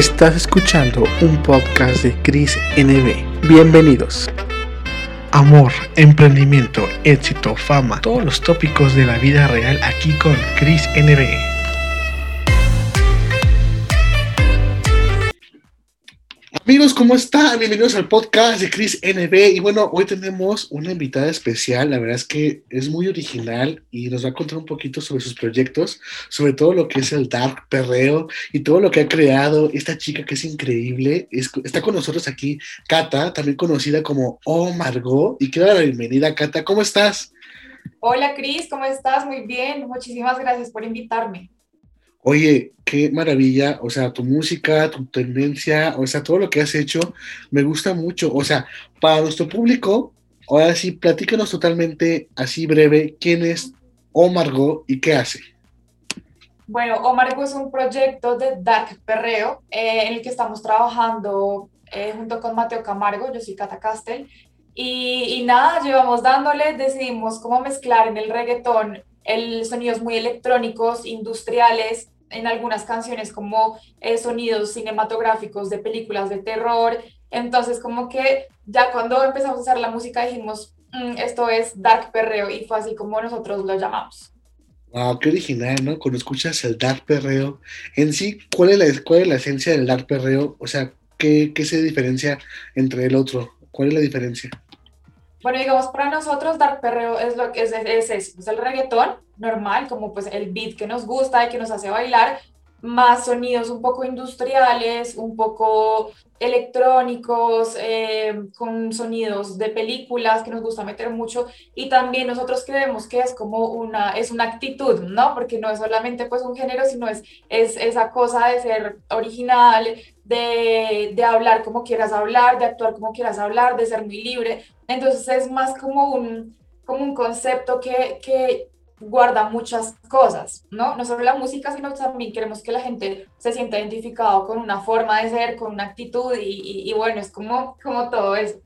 Estás escuchando un podcast de Chris NB. Bienvenidos. Amor, emprendimiento, éxito, fama, todos los tópicos de la vida real aquí con Chris NB. Amigos, ¿cómo están? Bienvenidos al podcast de Chris NB. Y bueno, hoy tenemos una invitada especial. La verdad es que es muy original y nos va a contar un poquito sobre sus proyectos, sobre todo lo que es el Dark Perreo y todo lo que ha creado esta chica que es increíble. está con nosotros aquí Cata, también conocida como Oh Margot. Y quiero dar la bienvenida, Cata. ¿Cómo estás? Hola, Chris, ¿cómo estás? Muy bien. Muchísimas gracias por invitarme. Oye, qué maravilla, o sea, tu música, tu tendencia, o sea, todo lo que has hecho, me gusta mucho. O sea, para nuestro público, ahora sí, platícanos totalmente así breve, quién es Omargo y qué hace. Bueno, Omargo es un proyecto de Dark Perreo eh, en el que estamos trabajando eh, junto con Mateo Camargo, yo soy Cata Castel, y, y nada, llevamos dándole, decidimos cómo mezclar en el reggaetón el sonidos muy electrónicos, industriales, en algunas canciones como eh, sonidos cinematográficos de películas de terror. Entonces, como que ya cuando empezamos a usar la música dijimos, mm, esto es dark perreo y fue así como nosotros lo llamamos. Wow, qué original, ¿no? Cuando escuchas el dark perreo, en sí, ¿cuál es la, cuál es la esencia del dark perreo? O sea, ¿qué, ¿qué se diferencia entre el otro? ¿Cuál es la diferencia? Bueno, digamos, para nosotros Dark Perreo es lo que es, es, es, es el reggaetón normal, como pues el beat que nos gusta y que nos hace bailar, más sonidos un poco industriales, un poco electrónicos, eh, con sonidos de películas que nos gusta meter mucho y también nosotros creemos que es como una, es una actitud, ¿no? Porque no es solamente pues un género, sino es, es esa cosa de ser original, de, de hablar como quieras hablar, de actuar como quieras hablar, de ser muy libre. Entonces es más como un, como un concepto que, que guarda muchas cosas, ¿no? No solo la música, sino también queremos que la gente se sienta identificado con una forma de ser, con una actitud y, y, bueno, es como, como todo eso.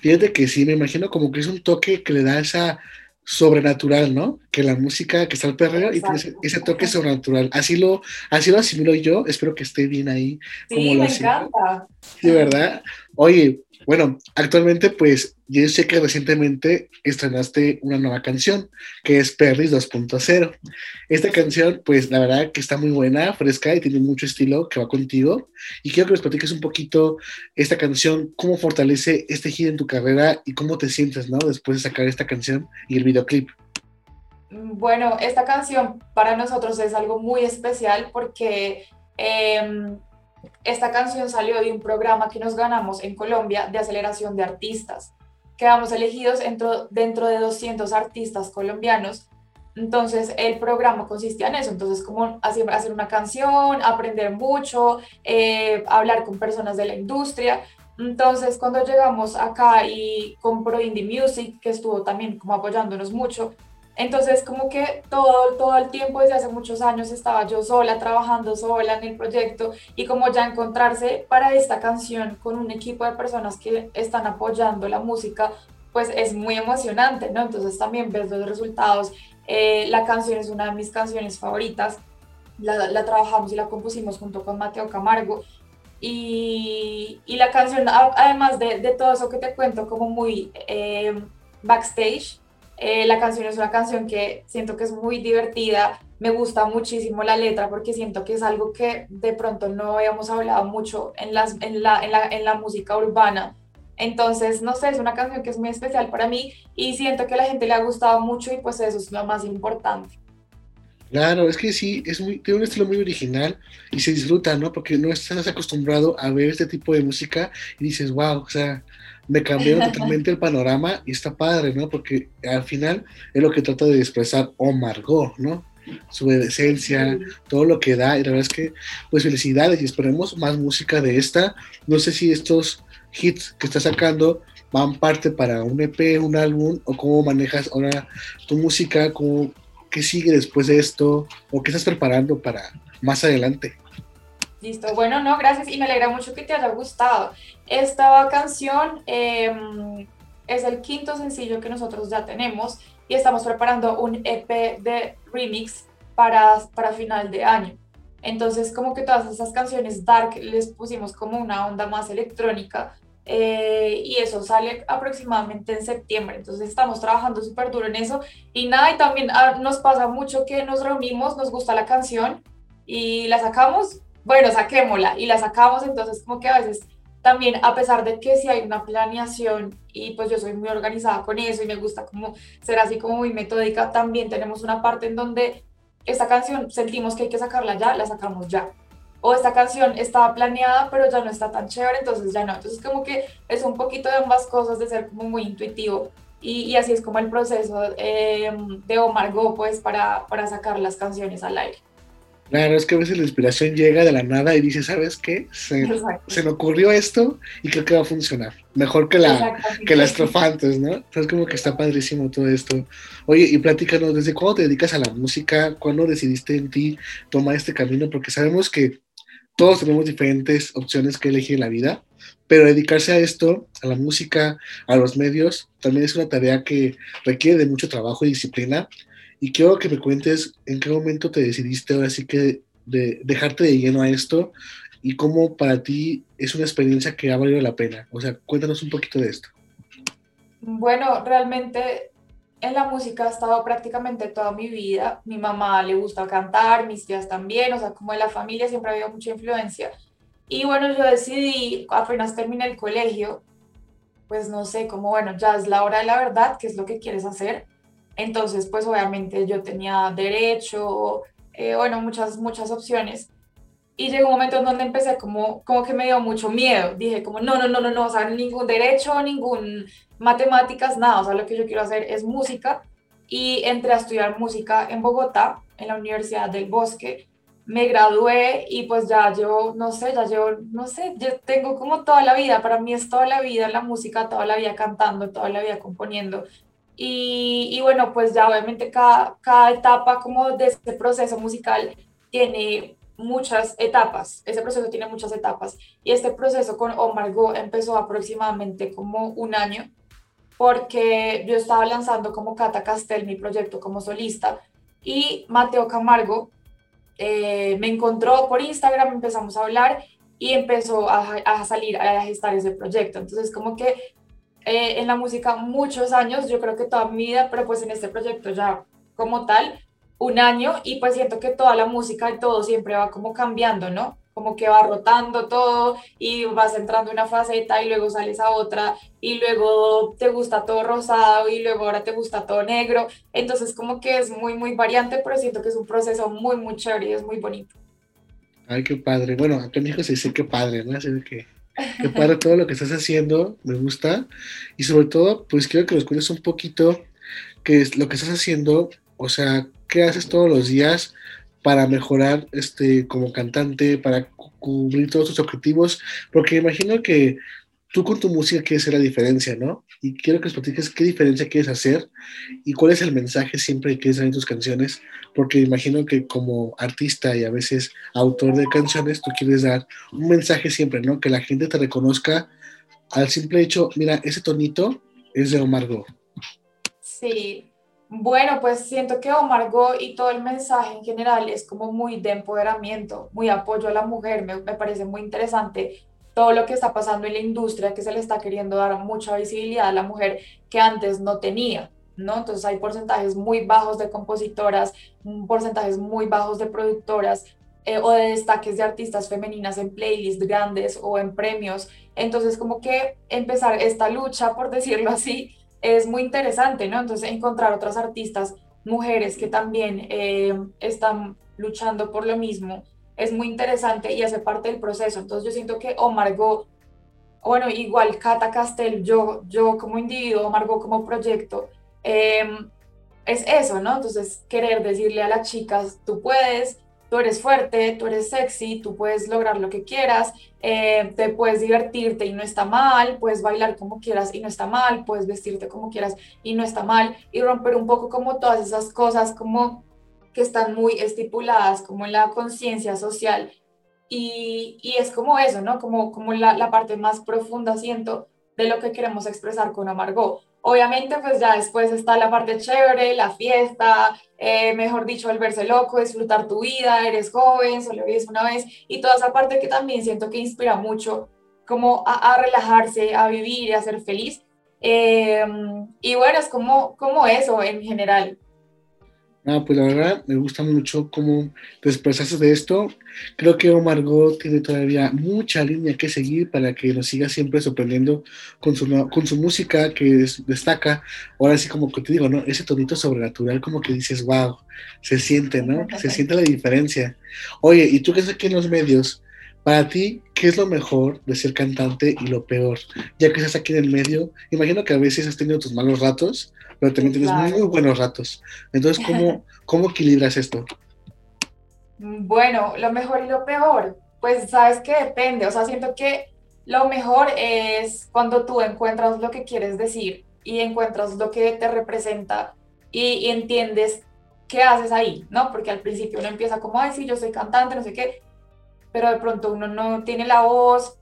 Fíjate que sí, me imagino como que es un toque que le da esa sobrenatural, ¿no? Que la música, que está el perreo y tiene ese, toque sobrenatural. Así lo, así lo asimilo yo, espero que esté bien ahí. Sí, me encanta. Sí, ¿verdad? Oye, bueno, actualmente pues yo sé que recientemente estrenaste una nueva canción que es Perris 2.0. Esta canción pues la verdad que está muy buena, fresca y tiene mucho estilo que va contigo. Y quiero que nos platiques un poquito esta canción, cómo fortalece este giro en tu carrera y cómo te sientes, ¿no? Después de sacar esta canción y el videoclip. Bueno, esta canción para nosotros es algo muy especial porque... Eh, esta canción salió de un programa que nos ganamos en Colombia de aceleración de artistas. Quedamos elegidos dentro, dentro de 200 artistas colombianos. Entonces el programa consistía en eso, entonces como hacer, una canción, aprender mucho, eh, hablar con personas de la industria. Entonces cuando llegamos acá y con Pro Indie Music, que estuvo también como apoyándonos mucho, entonces, como que todo, todo el tiempo, desde hace muchos años, estaba yo sola, trabajando sola en el proyecto y como ya encontrarse para esta canción con un equipo de personas que están apoyando la música, pues es muy emocionante, ¿no? Entonces también ves los resultados. Eh, la canción es una de mis canciones favoritas. La, la, trabajamos y la compusimos junto con Mateo Camargo. Y, y la canción, además de, de, todo eso que te cuento, como muy eh, backstage, eh, la canción es una canción que siento que es muy divertida, me gusta muchísimo la letra porque siento que es algo que de pronto no habíamos hablado mucho en, la, en la música urbana. Entonces, no sé, es una canción que es muy especial para mí y siento que a la gente le ha gustado mucho y pues eso es lo más importante. Claro, es que sí, es muy, tiene un estilo muy original y se disfruta, ¿no? Porque no estás acostumbrado a ver este tipo de música y dices, wow, o sea, me cambió totalmente el panorama y está padre, ¿no? Porque al final es lo que trata de expresar Omar Go, ¿no? Su esencia, todo lo que da, y la verdad es que, pues felicidades y esperemos más música de esta. No sé si estos hits que está sacando van parte para un EP, un álbum, o cómo manejas ahora tu música, cómo, qué sigue después de esto, o qué estás preparando para más adelante. Listo, bueno, no, gracias y me alegra mucho que te haya gustado. Esta canción em, es el quinto sencillo que nosotros ya tenemos y estamos preparando un EP de remix para, para final de año. Entonces, como que todas esas canciones dark les pusimos como una onda más electrónica eh, y eso sale aproximadamente en septiembre. Entonces, estamos trabajando súper duro en eso. Y nada, y también ah, nos pasa mucho que nos reunimos, nos gusta la canción y la sacamos, bueno, saquémosla y la sacamos. Entonces, como que a veces también, a pesar de que si hay una planeación y pues yo soy muy organizada con eso y me gusta como ser así como muy metódica, también tenemos una parte en donde esta canción sentimos que hay que sacarla ya, la sacamos ya. O esta canción estaba planeada, pero ya no está tan chévere, entonces ya no. Entonces como que es un poquito de ambas cosas, de ser como muy intuitivo. Y, y así es como el proceso eh, de Omar Go, pues, para, para sacar las canciones al aire. Claro, es que a veces la inspiración llega de la nada y dice, ¿sabes qué? Se, se, me ocurrió esto y creo que va a funcionar. Mejor que la, que la estrofa antes, ¿no? Entonces como que está padrísimo todo esto. Oye, y platícanos, ¿desde cuándo te dedicas a la música? ¿Cuándo decidiste en ti tomar este camino? Porque sabemos que todos tenemos diferentes opciones que elegir en la vida, pero dedicarse a esto, a la música, a los medios, también es una tarea que requiere de mucho trabajo y disciplina y quiero que me cuentes en qué momento te decidiste ahora sí que de dejarte de lleno a esto y cómo para ti es una experiencia que ha valido la pena. O sea, cuéntanos un poquito de esto. Bueno, realmente en la música he estado prácticamente toda mi vida. Mi mamá le gusta cantar, mis tías también, o sea, como en la familia siempre ha habido mucha influencia. Y bueno, yo decidí, apenas terminé el colegio, pues no sé, como bueno, ya es la hora de la verdad, ¿qué es lo que quieres hacer? Entonces, pues obviamente yo tenía derecho, eh, bueno, muchas, muchas opciones. Y llegó un momento en donde empecé como, como que me dio mucho miedo. Dije como, no, no, no, no, no, o sea, ningún derecho, ningún matemáticas, nada. O sea, lo que yo quiero hacer es música. Y entré a estudiar música en Bogotá, en la Universidad del Bosque. Me gradué y pues ya llevo, no sé, ya llevo, no sé, yo tengo como toda la vida, para mí es toda la vida la música, toda la vida cantando, toda la vida componiendo. Y, bueno, pues ya obviamente cada, cada etapa como de este proceso musical tiene muchas etapas, ese proceso tiene muchas etapas y este proceso con Omar Go empezó aproximadamente como un año porque yo estaba lanzando como Cata Castel mi proyecto como solista y Mateo Camargo eh, me encontró por Instagram, empezamos a hablar y empezó a, a salir, a gestar ese proyecto. Entonces como que eh, en la música muchos años, yo creo que toda mi vida, pero pues en este proyecto ya como tal, un año y pues siento que toda la música y todo siempre va como cambiando, ¿no? Como que va rotando todo y vas entrando en una faceta y luego sales a otra y luego te gusta todo rosado y luego ahora te gusta todo negro. Entonces como que es muy, muy variante, pero siento que es un proceso muy, muy chévere y es muy bonito. Ay, qué padre. Bueno, acá en México se dice qué padre, ¿no? Así que que para todo lo que estás haciendo, me gusta. Y sobre todo, pues quiero que nos cuentes un poquito qué es lo que estás haciendo, o sea, qué haces todos los días para mejorar este, como cantante, para cubrir todos tus objetivos, porque imagino que tú con tu música quieres hacer la diferencia, ¿no? Y quiero que nos platiques qué diferencia quieres hacer y cuál es el mensaje siempre que quieres dar en tus canciones, porque imagino que como artista y a veces autor de canciones, tú quieres dar un mensaje siempre, ¿no? Que la gente te reconozca al simple hecho, mira, ese tonito es de Omar Go. Sí, bueno, pues siento que Omar Go y todo el mensaje en general es como muy de empoderamiento, muy apoyo a la mujer, me, me parece muy interesante todo lo que está pasando en la industria, que se le está queriendo dar mucha visibilidad a la mujer que antes no tenía, ¿no? Entonces hay porcentajes muy bajos de compositoras, porcentajes muy bajos de productoras eh, o de destaques de artistas femeninas en playlists grandes o en premios. Entonces como que empezar esta lucha, por decirlo así, es muy interesante, ¿no? Entonces encontrar otras artistas, mujeres que también eh, están luchando por lo mismo es muy interesante y hace parte del proceso. Entonces yo siento que Go, bueno, igual Cata Castel, yo, yo como individuo, Omar Go como proyecto, em, es eso, ¿no? Entonces querer decirle a las chicas, tú puedes, tú eres fuerte, tú eres sexy, tú puedes lograr lo que quieras, eh, te puedes divertirte y no está mal, puedes bailar como quieras y no está mal, puedes vestirte como quieras y no está mal, y romper un poco como todas esas cosas como que están muy estipuladas como en la conciencia social y, y, es como eso, ¿no? Como, como la, la, parte más profunda, siento, de lo que queremos expresar con Amargo. Obviamente, pues ya después está la parte chévere, la fiesta, eh, mejor dicho, el verse loco, disfrutar tu vida, eres joven, solo vives una vez, y toda esa parte que también siento que inspira mucho, como a, relajarse, a vivir a ser feliz. Eh, y bueno, es como, como eso en general. No, pues la verdad me gusta mucho cómo te expresaste de esto. Creo que Omar Go tiene todavía mucha línea que seguir para que nos siga siempre sorprendiendo con su, con su música que destaca. Ahora sí, como que te digo, ¿no? Ese tonito sobrenatural, como que dices, wow, se siente, ¿no? Se siente la diferencia. Oye, y tú que estás aquí en los medios, para ti, ¿qué es lo mejor de ser cantante y lo peor? Ya que estás aquí en el medio, imagino que a veces has tenido tus malos ratos, pero también tienes muy buenos ratos. Entonces, ¿cómo, ¿cómo equilibras esto? Bueno, lo mejor y lo peor, pues sabes que depende, o sea, siento que lo mejor es cuando tú encuentras lo que quieres decir y encuentras lo que te representa y, entiendes qué haces ahí, ¿no? Porque al principio uno empieza como, ay, sí, yo soy cantante, no sé qué, pero de pronto uno no tiene la voz,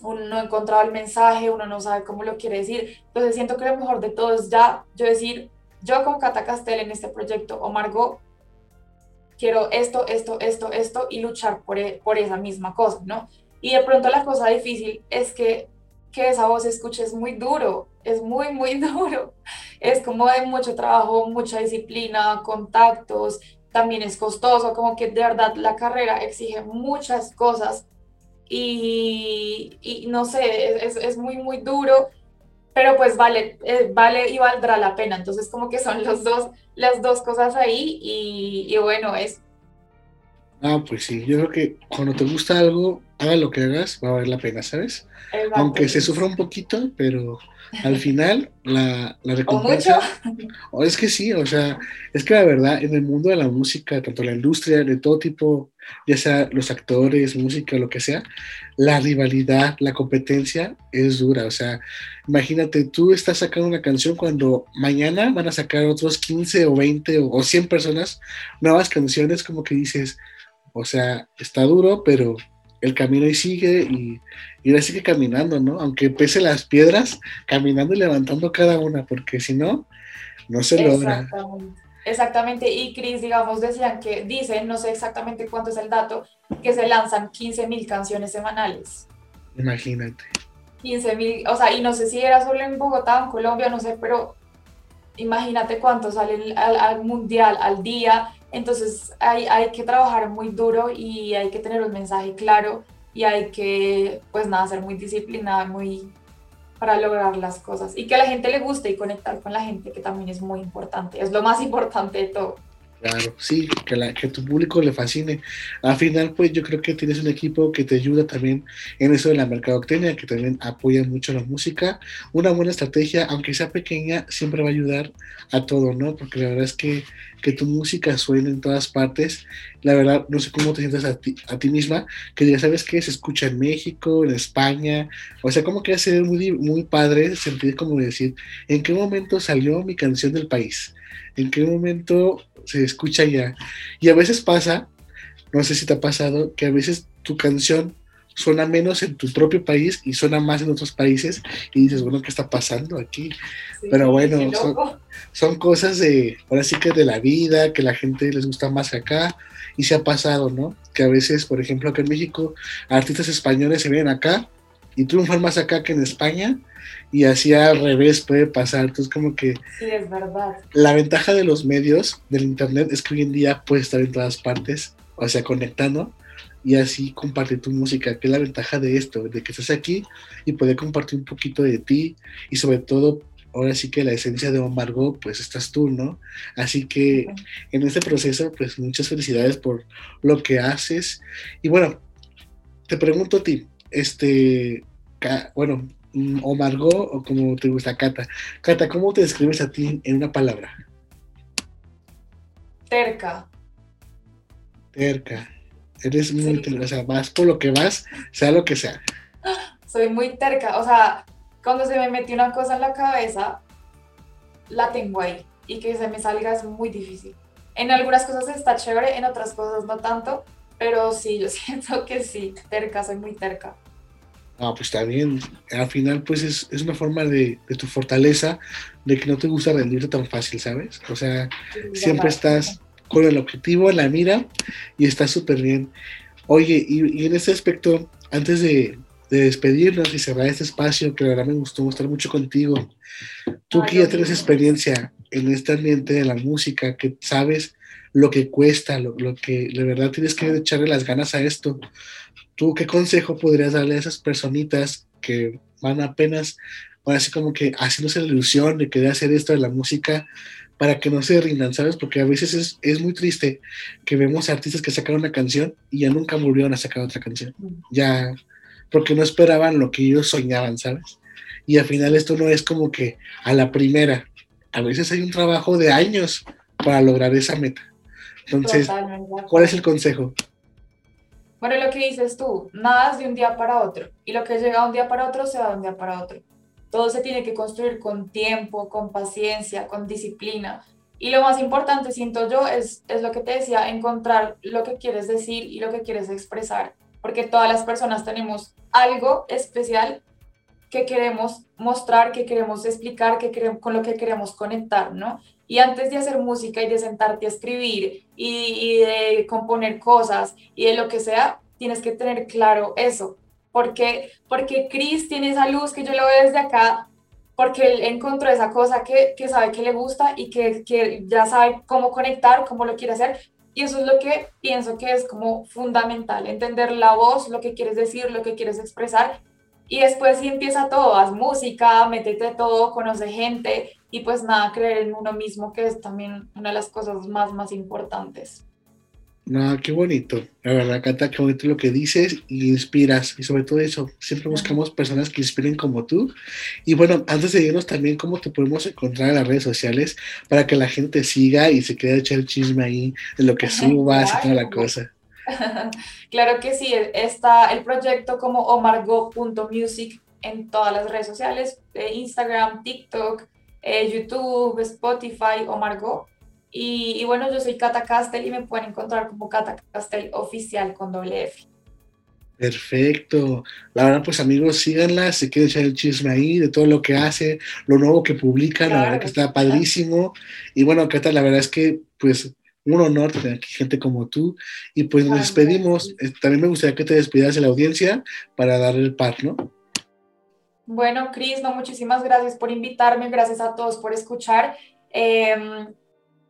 uno no ha encontrado el mensaje, uno no sabe cómo lo quiere decir. Entonces siento que lo mejor de todo es ya yo decir, yo con Cata Castel en este proyecto o Margot, quiero esto, esto, esto, esto y luchar por, e, por esa misma cosa, ¿no? Y de pronto la cosa difícil es que, que esa voz escuche es muy duro, es muy, muy duro. Es como de mucho trabajo, mucha disciplina, contactos, también es costoso, como que de verdad la carrera exige muchas cosas y, no sé, es, es, muy, muy duro, pero pues vale, eh, vale y valdrá la pena. Entonces como que son los dos, las dos cosas ahí y, y bueno, es... Ah, pues sí, yo creo que cuando te gusta algo, haga lo que hagas, va a valer la pena, ¿sabes? Aunque se sufra un poquito, pero al final la, la recompensa... ¿O es que sí, o sea, es que la verdad, en el mundo de la música, tanto la industria, de todo tipo, ya sea los actores, música, lo que sea, la rivalidad, la competencia es dura. O sea, imagínate, tú estás sacando una canción cuando mañana van a sacar otros 15 o 20 o, 100 personas nuevas canciones, como que dices, o sea, está duro, pero el camino ahí sigue y, y ahora sigue caminando, ¿no? Aunque pese las piedras, caminando y levantando cada una, porque si no, no se logra. Exactamente, y Chris, digamos, decían que, dicen, no sé exactamente cuánto es el dato, que se lanzan 15 mil canciones semanales. Imagínate. 15 mil, o sea, y no sé si era solo en Bogotá o en Colombia, no sé, pero imagínate cuánto sale al, al mundial al día. Entonces hay, hay que trabajar muy duro y hay que tener un mensaje claro y hay que, pues nada, ser muy disciplinada, muy para lograr las cosas y que a la gente le guste y conectar con la gente, que también es muy importante, es lo más importante de todo. Claro, sí, que, la, que tu público le fascine. Al final, pues yo creo que tienes un equipo que te ayuda también en eso de la mercadotecnia, que también apoya mucho la música. Una buena estrategia, aunque sea pequeña, siempre va a ayudar a todo, ¿no? Porque la verdad es que, que tu música suene en todas partes. La verdad, no sé cómo te sientes a ti, a ti misma, que ya sabes que se escucha en México, en España. O sea, como que hace muy, muy padre sentir como decir, ¿en qué momento salió mi canción del país? ¿En qué momento se escucha ya. Y a veces pasa, no sé si te ha pasado, que a veces tu canción suena menos en tu propio país y suena más en otros países y dices, bueno, ¿qué está pasando aquí? Pero bueno, son, cosas de, ahora sí que de la vida, que la gente les gusta más que acá y se ha pasado, ¿no? Que a veces, por ejemplo, acá en México, artistas españoles se ven acá y triunfan más acá que en España y así al revés puede pasar. Entonces, como que. Sí, es verdad. La ventaja de los medios, del Internet, es que hoy en día puedes estar en todas partes, o sea, conectando y así compartir tu música, que es la ventaja de esto, de que estás aquí y poder compartir un poquito de ti y sobre todo. Ahora sí que la esencia de Omargo, pues estás tú, ¿no? Así que en este proceso, pues muchas felicidades por lo que haces. Y bueno, te pregunto a ti, este, bueno, o Margot o como te gusta Cata. Cata, ¿cómo te describes a ti en una palabra? Terca. Terca. Eres muy terca, o sea, vas por lo que vas, sea lo que sea. Soy muy terca, o sea, cuando se me metió una cosa en la cabeza, la tengo ahí y que se me salga es muy difícil. En algunas cosas está chévere, en otras cosas no tanto, pero sí, yo siento que sí, terca, soy muy terca. Ah, pues está bien. Al final, pues es, es una forma de, de, tu fortaleza, de que no te gusta rendirte tan fácil, ¿sabes? O sea, siempre estás con el objetivo la mira y está súper bien. Oye, y, y, en este aspecto, antes de, de, despedirnos y cerrar este espacio, que la verdad me gustó estar mucho contigo, tú Ay, que ya tienes experiencia en este ambiente de la música, que sabes lo que cuesta, lo, lo que de verdad tienes que echarle las ganas a esto. ¿Tú qué consejo podrías darle a esas personitas que van apenas, ahora así como que haciéndose la ilusión de querer hacer esto de la música para que no se rindan, ¿sabes? Porque a veces es, es muy triste que vemos artistas que sacaron una canción y ya nunca volvieron a sacar otra canción. Ya, porque no esperaban lo que ellos soñaban, ¿sabes? Y al final esto no es como que a la primera. A veces hay un trabajo de años para lograr esa meta. Entonces, ¿cuál es el consejo? Bueno, lo que dices tú, nada es de un día para otro. Y lo que llega de un día para otro se va de un día para otro. Todo se tiene que construir con tiempo, con paciencia, con disciplina. Y lo más importante, siento yo, es, es lo que te decía, encontrar lo que quieres decir y lo que quieres expresar. Porque todas las personas tenemos algo especial que queremos mostrar, que queremos explicar, que queremos, con lo que queremos conectar, ¿no? Y antes de hacer música y de sentarte a escribir y, y, de componer cosas y de lo que sea, tienes que tener claro eso. Porque, porque Chris tiene esa luz que yo lo veo desde acá, porque él encontró esa cosa que, que sabe que le gusta y que, que ya sabe cómo conectar, cómo lo quiere hacer. Y eso es lo que pienso que es como fundamental, entender la voz, lo que quieres decir, lo que quieres expresar y después sí empieza todo, haz música, métete todo, conoce gente y pues nada, creer en uno mismo, que es también una de las cosas más, más importantes. No, qué bonito. La verdad, Cata, qué bonito lo que dices y inspiras. Y sobre todo eso, siempre buscamos personas que inspiren como tú. Y bueno, antes de irnos también, ¿cómo te podemos encontrar en las redes sociales para que la gente siga y se quede echar el chisme ahí de lo que subas y toda la cosa? claro que sí, está el proyecto como omargo.music en todas las redes sociales, eh, Instagram, TikTok, eh, YouTube, Spotify, Omargo. Y, y, bueno, yo soy Cata Castel y me pueden encontrar como Cata Castel oficial con doble F. Perfecto. La verdad, pues amigos, síganla, se quieren echar el chisme ahí de todo lo que hace, lo nuevo que publica, claro. la verdad que está padrísimo. Y bueno, Cata, la verdad es que pues un honor tener aquí gente como tú. Y pues nos despedimos. Eh, también me gustaría que te despidas de la audiencia para dar el par, ¿no? Bueno, Cris, no, muchísimas gracias por invitarme, gracias a todos por escuchar. Eh,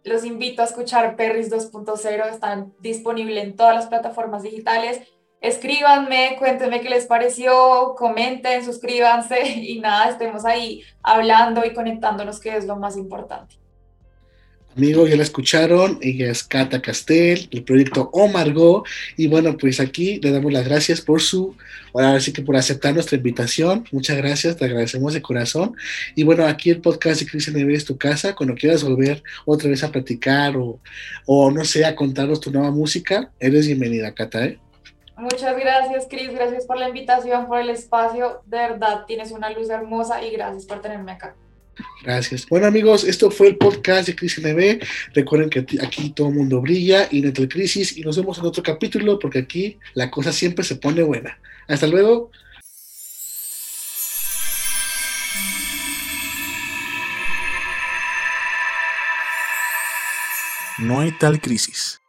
los invito a escuchar Perris 2.0, están disponibles en todas las plataformas digitales. Escríbanme, cuéntenme qué les pareció, comenten, suscríbanse y nada, estemos ahí hablando y conectándonos, que es lo más importante. Amigos, ya la escucharon, ella es Cata Castel, el proyecto Omargo, y bueno, pues aquí le damos las gracias por su, ahora sí que por aceptar nuestra invitación, muchas gracias, te agradecemos de corazón, y bueno, aquí el podcast de Cristian Neve es tu casa, cuando quieras volver otra vez a platicar o, o no sé, a contarnos tu nueva música, eres bienvenida, Cata, ¿eh? Muchas gracias, Cris, gracias por la invitación, por el espacio, de verdad, tienes una luz hermosa y gracias por tenerme acá. Gracias. Bueno amigos, esto fue el podcast de Crisis NB. Recuerden que aquí todo el mundo brilla y entra crisis y nos vemos en otro capítulo porque aquí la cosa siempre se pone buena. Hasta luego. No hay tal crisis